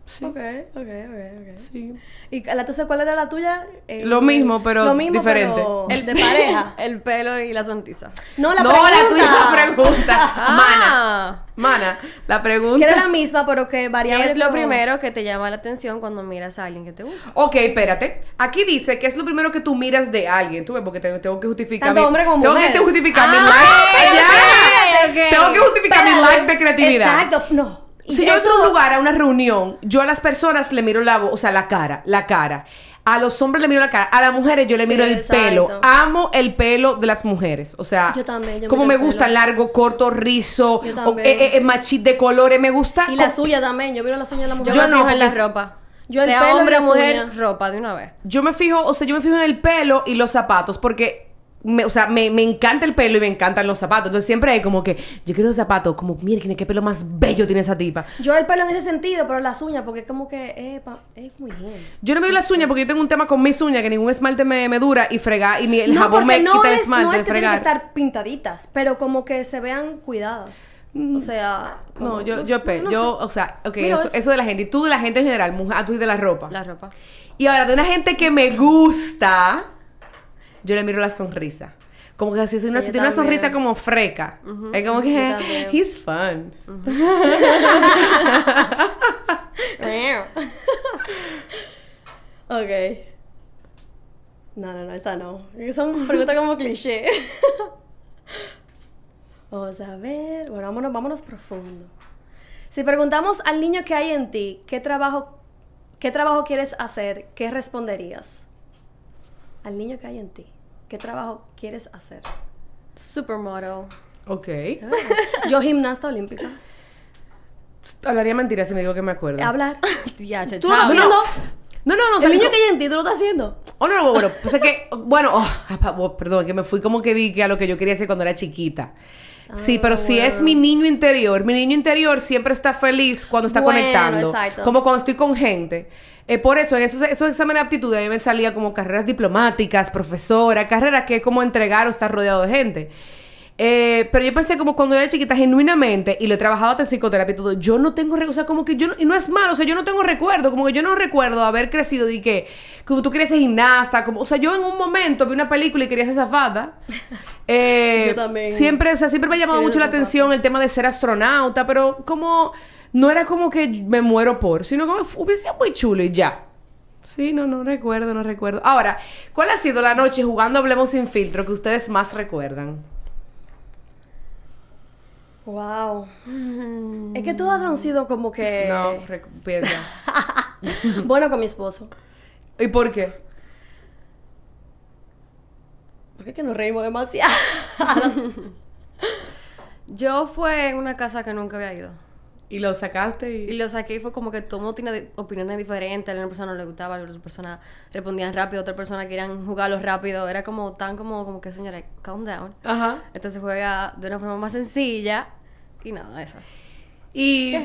Sí. Ok, ok, ok, ok. Sí. ¿Y la tuya cuál era la tuya? Eh, Lo mismo, pero lo mismo, diferente. pero el de pareja. El pelo y la sonrisa. No, la no, pregunta. la tuya es la pregunta. Ah. Mana. Mana, la Que pregunta. era la misma, pero que variaba. ¿Qué es lo como- primero que te llama la atención cuando miras a alguien que te gusta? Ok, espérate. Aquí dice que es lo primero que tú miras de alguien. Tú ves, porque tengo, tengo que justificar. Tanto mi, hombre como tengo mujer. que justificar mi Ah, like. ok, Ya. ok, ok. Tengo que justificar mi like de creatividad. Exacto, no. Si yo entro a un lugar, a una reunión, yo a las personas le miro la voz, o sea, la cara, la cara. A los hombres le miro la cara, a las mujeres yo le Sí, miro el exacto. pelo. Amo el pelo de las mujeres. O sea, Yo también, yo como me pelo. gusta, largo, corto, rizo, o, también. eh, eh, machit de colores, me gusta. Y la suya también. Yo miro la suya de la mujer. Yo, Yo no, en la ropa. Yo el sea pelo hombre o las mujer, ropa de una vez. Yo me fijo, o sea, yo me fijo en el pelo y los zapatos porque, me, o sea, me, me encanta el pelo y me encantan los zapatos. Entonces siempre hay como que, yo quiero los zapatos, como, mire, qué pelo más bello tiene esa tipa. Yo el pelo en ese sentido, pero las uñas, porque es como que eh, pa- es muy bien. Yo no me veo las uñas porque yo tengo un tema con mis uñas que ningún esmalte me, me dura y fregar y mi, el no, jabón me no quita el es, esmalte no es de que tienen que estar pintaditas, pero como que se vean cuidadas. O sea, como- No, yo, no yo, pe- no yo, sé. o sea, ok, Mira, eso, es- eso de la gente. Y tú de la gente en general, mujer, ah, tú y de la ropa. La ropa. Y ahora, de una gente que me gusta, yo le miro la sonrisa. Como que si, una, Sí, si tiene una sonrisa como freca. Es como que, he's fun. ok. No, no, no, esa no. Son preguntas como cliché. Vamos a ver. Bueno, vámonos, vámonos profundo. Si preguntamos al niño que hay en ti, ¿qué trabajo, qué trabajo quieres hacer? ¿Qué responderías? Al niño que hay en ti, ¿qué trabajo quieres hacer? Supermodel. Ok. Yo gimnasta olímpica. Hablaría mentira si me digo que me acuerdo. Hablar. Ya, ¿Tú lo estás haciendo? No, no, no. o sea, El niño que hay en ti, ¿tú lo estás haciendo? Oh, no, no, bueno, pues es que, bueno, oh, ah, oh, perdón, que me fui como que dije a lo que yo quería hacer cuando era chiquita. Sí, Ah, pero si es mi niño interior, mi niño interior siempre está feliz cuando está Bueno, conectando. exacto. Como cuando estoy con gente. Eh, por eso, en esos, esos exámenes de aptitud a mí me salía como carreras diplomáticas, profesora, carreras que es como entregar o estar rodeado de gente. Eh, pero yo pensé como cuando era chiquita, genuinamente, y lo he trabajado hasta en psicoterapia y todo, yo no tengo, o sea, como que yo, no, y no es malo, o sea, yo no tengo recuerdo, como que yo no recuerdo haber crecido y que, como tú querías ser gimnasta, como, o sea, yo en un momento vi una película y quería ser zafata. Eh, Yo también. Siempre, o sea, siempre me ha llamado mucho la atención el tema de ser astronauta, pero como, no era como que me muero por, sino como hubiese sido muy chulo y ya. Sí, no, no recuerdo, no recuerdo. Ahora, ¿cuál ha sido la noche jugando Hablemos sin filtro que ustedes más recuerdan? Wow. Es que todas han sido como que. No, piensa. bueno, con mi esposo. ¿Y por qué? Porque es que nos reímos demasiado. Yo fue en una casa que nunca había ido. Y lo sacaste y... Y lo saqué y fue como que todo mundo tiene opiniones diferentes. A una persona no le gustaba, a otra persona respondían rápido, a otra persona querían jugarlo rápido. Era como tan como, como que, señora, calm down. Ajá. Entonces juega de una forma más sencilla y nada, eso. Y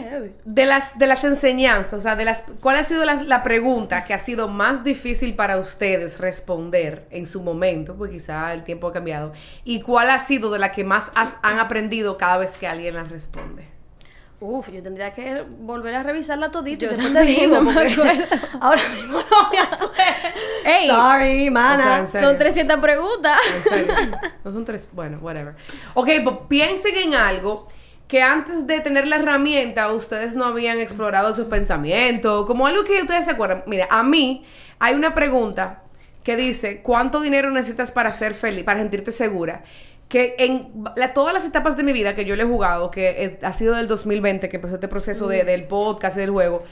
de las, de las enseñanzas, o sea, de las, ¿cuál ha sido la, la pregunta que ha sido más difícil para ustedes responder en su momento? Pues quizá el tiempo ha cambiado. ¿Y cuál ha sido de la que más has- han aprendido cada vez que alguien la responde? Uf, yo tendría que volver a revisarla todita Yo después te también, digo. no me acuerdo. Ahora mismo no me acuerdo. ¡Ey! Sorry, O mana. sea. Son 300 preguntas. ¿En serio? No son tres. Bueno, whatever. Ok, pues piensen en algo que antes de tener la herramienta ustedes no habían explorado sus pensamientos, como algo que ustedes se acuerdan. Mira, a mí hay una pregunta que dice, ¿cuánto dinero necesitas para ser feliz, para sentirte segura? Que en la- todas las etapas de mi vida que yo le he jugado, que eh, ha sido del 2020, que empezó este proceso de- del podcast y del juego,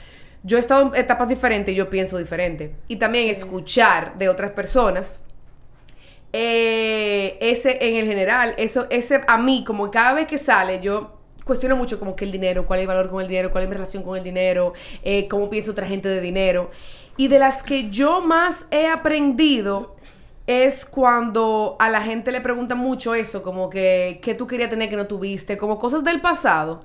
yo he estado en etapas diferentes y yo pienso diferente. Y también escuchar de otras personas eh, ese en el general, eso, ese a mí, como cada vez que sale, yo cuestiono mucho como que el dinero, cuál es el valor con el dinero, cuál es mi relación con el dinero, eh, cómo piensa otra gente de dinero. Y de las que yo más he aprendido es cuando a la gente le preguntan mucho eso, como que qué tú querías tener que no tuviste, como cosas del pasado,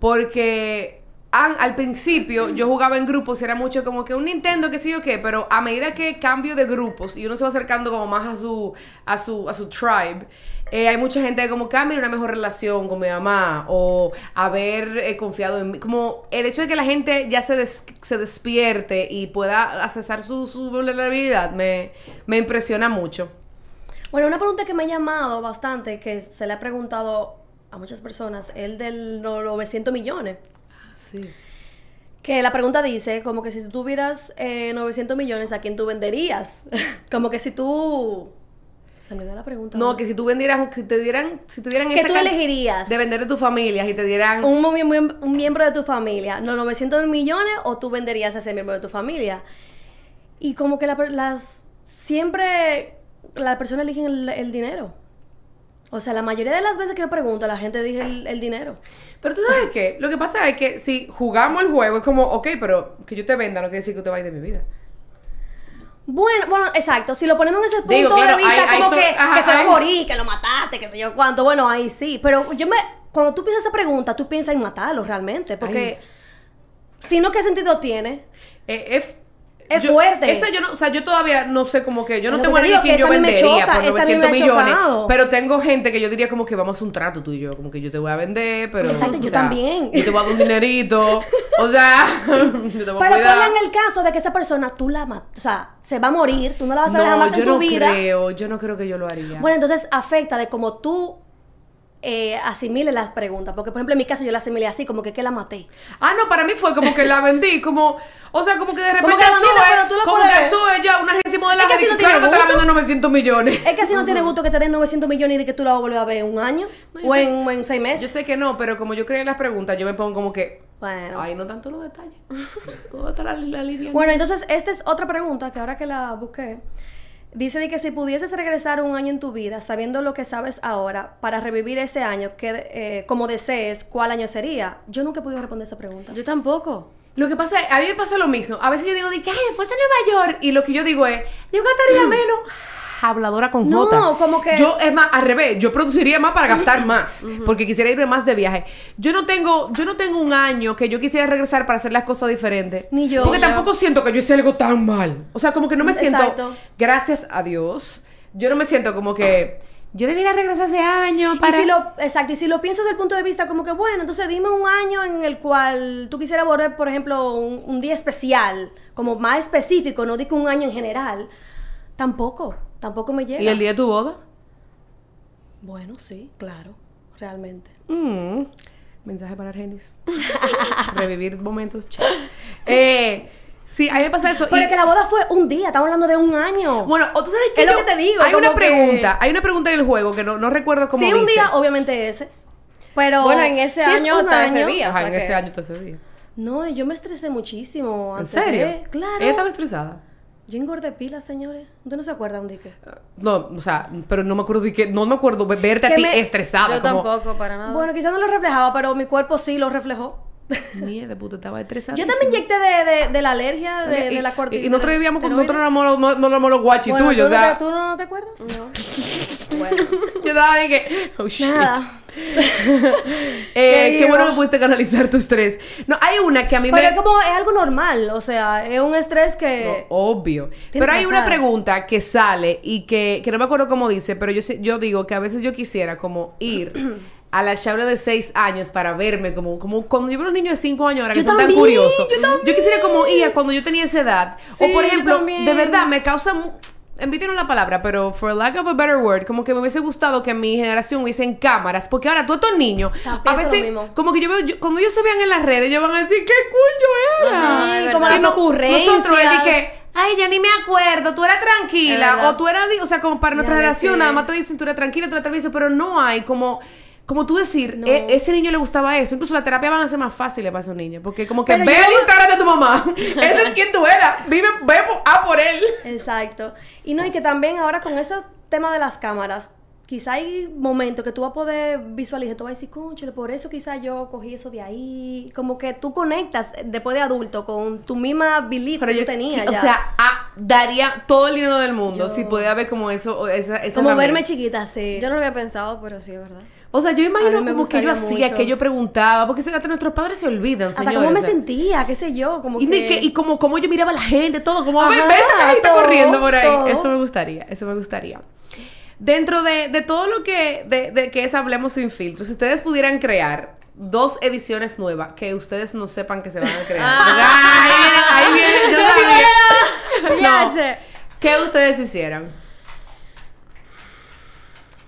porque an- al principio yo jugaba en grupos y era mucho como que un Nintendo, qué sé yo qué, pero a medida que cambio de grupos y uno se va acercando como más a su, a su, a su tribe, eh, hay mucha gente que como que, ah, mira, una mejor relación con mi mamá o haber eh, confiado en mí. Como el hecho de que la gente ya se, des- se despierte y pueda accesar su, su vulnerabilidad me, me impresiona mucho. Bueno, una pregunta que me ha llamado bastante, que se le ha preguntado a muchas personas, el del no- 900 millones. Sí. Que la pregunta dice, como que si tú tuvieras eh, 900 millones, ¿a quién tú venderías? como que si tú... La pregunta. No, que si tú vendieras, si te dieran, si te dieran ¿Qué esa tú elegirías? de vender de tu familia y te dieran un, mie- mie- un miembro de tu familia, los 900 millones o tú venderías a ese miembro de tu familia. Y como que la las siempre las personas eligen el, el dinero. O sea, la mayoría de las veces que yo pregunto, la gente dice el, el dinero. Pero tú sabes qué, lo que pasa es que si jugamos el juego es como, ok, pero que yo te venda no quiere decir que te vayas de mi vida. Bueno, bueno, exacto. Si lo ponemos en ese punto Digo, claro, de vista, hay- como que, ajá, que se va a morir, que lo mataste, que sé yo cuánto. Bueno, ahí sí. Pero yo me. Cuando tú piensas esa pregunta, tú piensas en matarlo realmente. Porque. Si no, ¿qué sentido tiene? Eh, es Es yo- fuerte. Esa yo no, o sea, yo todavía no sé como que yo no tengo nadie que yo vendería por esa a mí me 900 ha millones. Pero tengo gente que yo diría como que vamos a hacer un trato tú y yo, como que yo te voy a vender, pero Exacto, yo sea, también. Yo te voy a dar un dinerito, o sea, yo te voy a Pero en el caso de que esa persona tú la matas. O sea, se va a morir, tú no la vas a ver No, jamás yo en tu no vida. creo, yo no creo que yo lo haría. Bueno, entonces afecta de cómo tú eh, asimiles las preguntas. Porque, por ejemplo, en mi caso yo la asimilé así, como que que la maté. Ah, no, para mí fue como que la vendí, como, o sea, como que de repente que la vendiste, sube, pero tú la como que sube ya una décimo de la Es que si no claro tiene que te la gusto. vendo 900 millones. Es que así no tiene gusto que te den 900 millones y de que tú la vas a volver a ver en un año No, yo o, sé- en, seis Yo meses. sé que no, pero como yo creo en las preguntas, yo me pongo como que, Bueno. ay, no tanto los detalles. ¿Dónde está la, la línea? Bueno, entonces esta es otra pregunta que ahora que la busqué. Dice de que si pudieses regresar un año en tu vida sabiendo lo que sabes ahora para revivir ese año que eh, como desees, ¿cuál año sería? Yo nunca he podido responder esa pregunta. Yo tampoco. Lo que pasa es, a mí me pasa lo mismo. A veces yo digo, de que, ay, fuese a Nueva York. Y lo que yo digo es, yo gastaría menos. Habladora con No, J. como que- Yo, es más, al revés, yo produciría más para gastar más. Porque quisiera irme más de viaje. Yo no tengo, yo no tengo un año que yo quisiera regresar para hacer las cosas diferentes. Ni yo. Porque yo. tampoco siento que yo hice algo tan mal. O sea, como que no me siento, Exacto. gracias a Dios, yo no me siento como que yo debiera regresar ese año para... Y si lo, exacto, y si lo pienso desde el punto de vista como que, bueno, entonces dime un año en el cual tú quisieras volver, por ejemplo, un, un día especial, como más específico, no digo un año en general. Tampoco, tampoco me llega. ¿Y el día de tu boda? Bueno, sí, claro, realmente. Mm, mensaje para Argenis. Revivir momentos. Eh, sí, a mí me pasa eso. Pero y- es que la boda fue un día, estamos hablando de un año. Bueno, o tú sabes que Es lo que te digo, Hay una que- pregunta, hay una pregunta en el juego que no, no recuerdo cómo sí, un día, obviamente ese. Pero. Bueno, en ese año un hasta ese día. Ajá, o sea en que- ese año todo ese día. No, yo me estresé muchísimo. ¿En antes serio? de- Claro. Ella estaba estresada. Yo engordé pilas, señores. ¿Usted no se acuerda un día que? No, o sea, pero no me acuerdo de que, no me acuerdo de verte a ti me- estresada. Yo como, tampoco, para nada. Bueno, quizás no lo reflejaba, pero mi cuerpo sí lo reflejó. Mierda, de puta, estaba estresada. Yo también inyecté de, de, de la alergia, de, de la cortisona. Y, y nosotros vivíamos con nosotros no éramos no, no los guachis bueno, tuyos, ¿tú, o no sea. te, ¿Tú no te acuerdas? No. bueno. Yo estaba de que, oh shit. Nada. Eh, ¿Qué bueno que pudiste canalizar tu estrés. No, hay una que a mí Pero me. es como, es algo normal, o sea, es un estrés que... No, obvio. Pero hay una pregunta que sale y que, que no me acuerdo cómo dice, pero yo, yo digo que a veces yo quisiera como ir a la chabla de seis años para verme como, como cuando yo veo a los niños de cinco años ahora que Yo son tan curiosos. yo quisiera como ir a cuando yo tenía esa edad. Sí, o por ejemplo, de verdad me causa... no la palabra, pero for lack of a better word, como que me hubiese gustado que mi generación hubiesen cámaras, porque ahora todos estos niños, a veces, como que yo veo, yo- cuando ellos se vean en las redes, ellos van a decir, qué cool yo era. Sí, como verdad. las no- ocurrencias. Nosotros, él dije, ay, ya ni me acuerdo, tú eras tranquila, o tú eras, o sea, como para nuestra que- nada más te dicen, tú eres tranquila, tú eres tranquila, pero no hay como, como tú decir, No. "E- ese niño le gustaba eso, incluso la terapia van a ser más fáciles para esos niños, porque como que Pero ve yo- el Instagram de tu mamá, ese es quien tú eras, vive, ve por- a por él. Exacto. Y no, y que también ahora con ese tema de las cámaras, quizá hay momentos que tú vas a poder visualizar, tú vas a decir, conchale, por eso quizá yo cogí eso de ahí. Como que tú conectas después de adulto con tu misma belief Pero que yo tú tenías o ya. sea, ah, daría todo el dinero del mundo Yo- si pudiera ver como eso, o esa, esa como verme chiquita, sí. Yo no lo había pensado, pero sí, es verdad. O sea, yo A imagino como que yo hacía, mucho. que yo preguntaba, porque hasta nuestros padres se olvidan, Hasta señores. cómo me o sea. sentía, qué sé yo, como Y, que... que- y como, como yo miraba a la gente, todo, como Ajá, ves esa cajita todo, corriendo por ahí. todo. Eso me gustaría, eso me gustaría. Dentro de, de todo lo que, de, de que es Hablemos sin filtros, si ustedes pudieran crear dos ediciones nuevas que ustedes no sepan que se van a crear. Ah. Ahí viene, ahí viene, yo sabía. No. ¿Qué ustedes hicieran?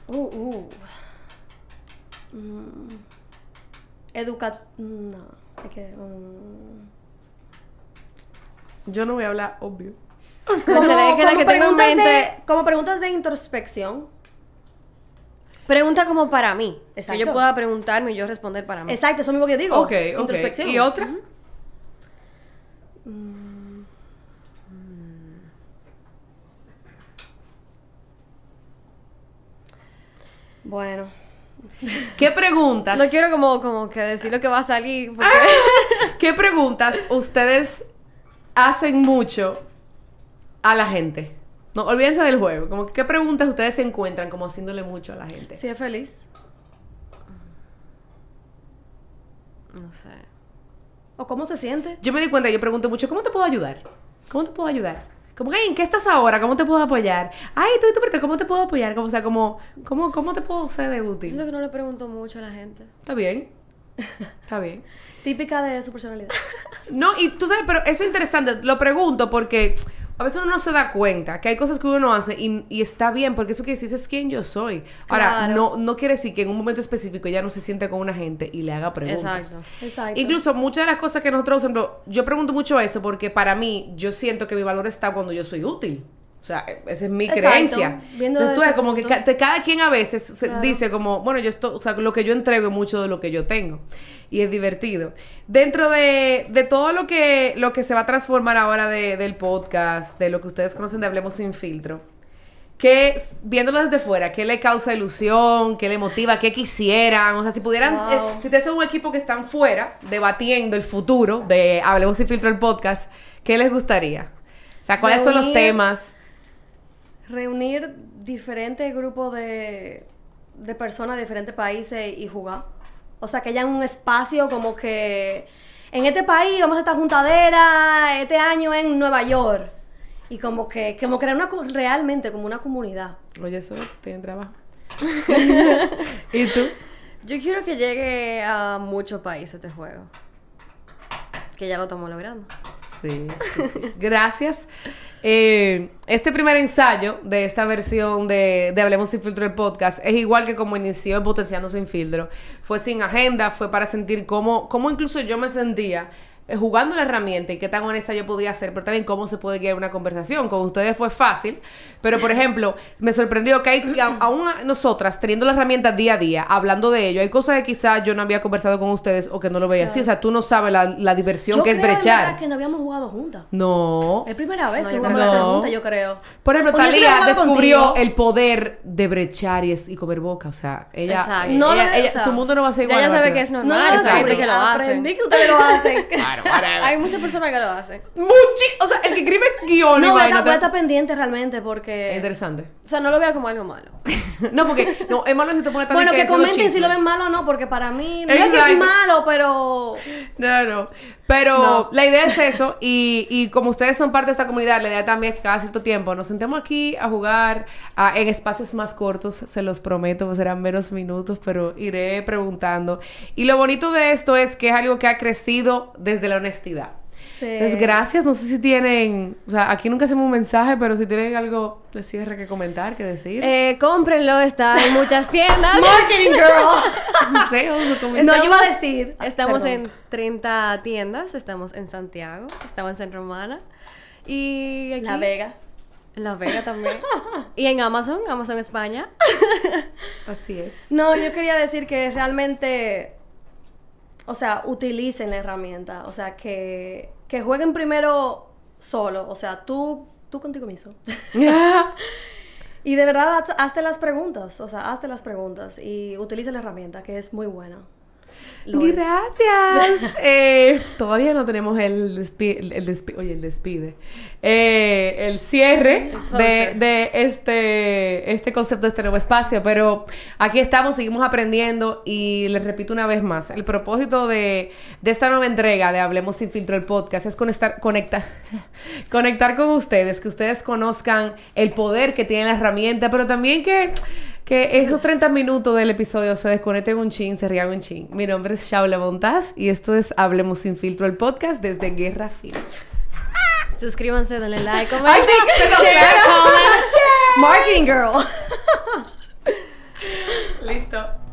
Uh, uh. Mm, educa... No, hay que... mm. Yo no voy a hablar obvio. Cónchale, es que la que tengo en preguntas mente- de, como preguntas de introspección. Pregunta como para mí. Que Exacto. yo pueda preguntarme y yo responder para mí. Exacto, eso mismo que yo digo. Ok, ok. Introspección. ¿Y otra? Bueno. ¿Qué preguntas? No quiero como, como que decir lo que va a salir. Porque... ¿Qué preguntas ustedes hacen mucho a la gente? No, olvídense del juego. Como ¿Qué preguntas ustedes se encuentran como haciéndole mucho a la gente? Si es feliz. No sé. ¿O cómo se siente? Yo me di cuenta, yo pregunto mucho, ¿cómo te puedo ayudar? ¿Cómo te puedo ayudar? Como que, ¿en qué estás ahora? ¿Cómo te puedo apoyar? Ay, tú, tú, pero ¿cómo te puedo apoyar? Como, o sea, como, ¿cómo, ¿cómo te puedo ser de útil? Siento que no le pregunto mucho a la gente. Está bien. Está bien. Típica de su personalidad. No, y tú sabes, pero eso es interesante. Lo pregunto porque a veces uno no se da cuenta que hay cosas que uno no hace y, y está bien, porque eso quiere decir es quién yo soy. Ahora, no, no quiere decir que en un momento específico ella no se siente con una gente y le haga preguntas. Exacto. Exacto. Incluso muchas de las cosas que nosotros, por ejemplo, yo pregunto mucho eso porque para mí, yo siento que mi valor está cuando yo soy útil. O sea, esa es mi Exacto. creencia. Viéndolo Entonces, tú desde ves como que ca- cada quien a veces se Claro. dice como, bueno, yo estoy, o sea, lo que yo entrego es mucho de lo que yo tengo. Y es divertido. Dentro de, de todo lo que, lo que se va a transformar ahora de- del podcast, de lo que ustedes conocen de Hablemos Sin Filtro, ¿qué, viéndolo desde fuera, qué le causa ilusión, qué le motiva, qué quisieran? O sea, si pudieran, Wow. eh, si ustedes son un equipo que están fuera, debatiendo el futuro de Hablemos Sin Filtro el podcast, ¿qué les gustaría? O sea, ¿cuáles son los temas? Reunir diferentes grupos de, de personas de diferentes países y jugar. O sea, que haya un espacio como que en este país vamos a estar juntadera, este año en Nueva York. Y como que, como crear una, realmente como una comunidad. Oye, eso tienen trabajo. ¿Y tú? Yo quiero que llegue a muchos países este juego. Que ya lo estamos logrando. Sí. sí, sí. Gracias. Eh, este primer ensayo de esta versión de, de Hablemos sin filtro el podcast es igual que como inició Potenciando sin filtro. Fue sin agenda, fue para sentir cómo, cómo incluso yo me sentía jugando la herramienta y qué tan honesta yo podía ser, pero también cómo se puede guiar una conversación. Con ustedes fue fácil, pero por ejemplo, me sorprendió que hay, aún nosotras, teniendo la herramienta día a día, hablando de ello, hay cosas que quizás yo no había conversado con ustedes o que no lo veía así. O sea, tú no sabes la, la diversión Yo que es creo, brechar. que no habíamos jugado juntas. No. Es primera vez No, que jugamos No. pregunta, yo creo. Por ejemplo, he Talía descubrió contigo. el poder de brechar y, es- y comer boca. O sea, ella, Exacto. ella- No lo- ella- ella- o sea, su mundo no va a ser igual. ella sabe que es No, normal. no, o lo sea, hay gente descubrí, que lo hace. aprendí que ustedes lo hacen. Hay muchas personas que lo hacen. Muchi- o sea, el que escribe guion y No, voy a, estar, voy a te- estar pendiente realmente Es porque... interesante. O sea, no lo vea como algo malo. No, porque, no, es malo si te pones tan Bueno, que haciendo comenten si lo ven malo o no, porque para mí no es que es malo, pero... No, no. Pero No. la idea es eso. Y, y como ustedes son parte de esta comunidad, la idea también es que cada cierto tiempo nos sentemos aquí a jugar a- en espacios más cortos, se los prometo, pues serán menos minutos, pero iré preguntando. Y lo bonito de esto es que es algo que ha crecido desde la honestidad. Sí. Entonces, gracias. No sé si tienen, o sea, aquí nunca hacemos un mensaje, pero si tienen algo de cierre que comentar, que decir. Eh, cómprenlo, está en muchas tiendas. Marketing girl. no sé, vamos a no, yo iba a decir... Estamos Perdón. en 30 tiendas, estamos en Santiago, estamos en San Romana y aquí La Vega. en La Vega también. y en Amazon, Amazon España. Así es. No, yo quería decir que realmente, o sea, utilicen la herramienta, o sea, que, que jueguen primero solo, o sea, tú, tú contigo mismo. y de verdad, haz- hazte las preguntas, o sea, hazte las preguntas y utiliza la herramienta, que es muy buena. Lo. Gracias. Eh, todavía no tenemos el despide, el despi- oye, el despide. Eh, el cierre de, de este, este concepto de este nuevo espacio, pero aquí estamos, seguimos aprendiendo y les repito una vez más, el propósito de, de esta nueva entrega de Hablemos sin filtro el podcast es conectar, conectar, conectar con ustedes, que ustedes conozcan el poder que tiene la herramienta, pero también que que esos 30 minutos del episodio se desconecten un chin, se rían un chin. Mi nombre es Shaula Montaz y esto es Hablemos Sin Filtro, el podcast desde Guerra Film. Suscríbanse, denle like, comment, Ay, sí, share. Marketing girl. Listo.